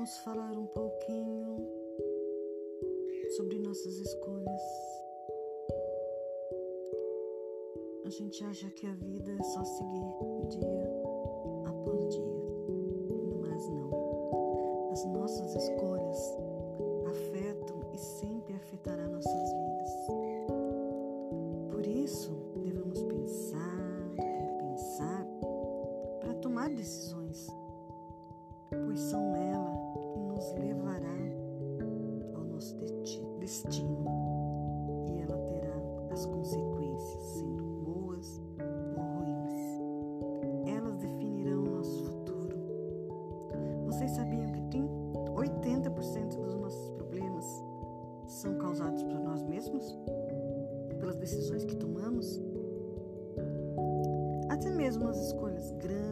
vamos falar um pouquinho sobre nossas escolhas. A gente acha que a vida é só seguir dia após dia, mas não. As nossas escolhas afetam e sempre afetará nossas vidas. Por isso, devemos pensar, repensar para tomar decisões, pois são elas nos levará ao nosso destino e ela terá as consequências, sendo boas ou ruins. Elas definirão o nosso futuro. Vocês sabiam que tem 80% dos nossos problemas são causados por nós mesmos? Pelas decisões que tomamos? Até mesmo as escolhas grandes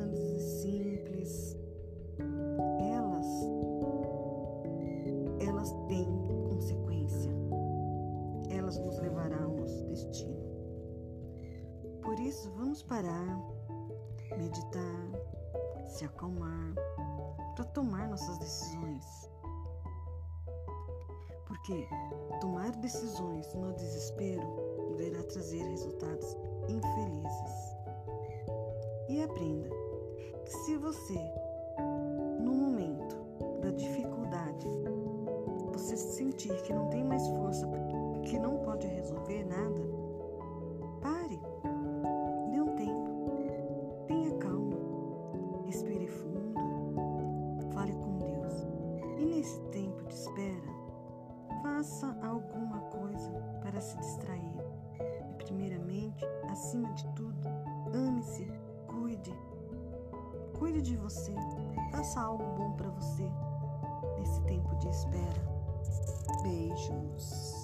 Elas nos levarão ao nosso destino. Por isso, vamos parar, meditar, se acalmar para tomar nossas decisões. Porque tomar decisões no desespero poderá trazer resultados infelizes. E aprenda que se você, no momento da dificuldade, você sentir que não tem mais força, que faça alguma coisa para se distrair. E primeiramente, acima de tudo, ame-se Cuide. Cuide de você. Faça algo bom para você nesse tempo de espera. Beijos.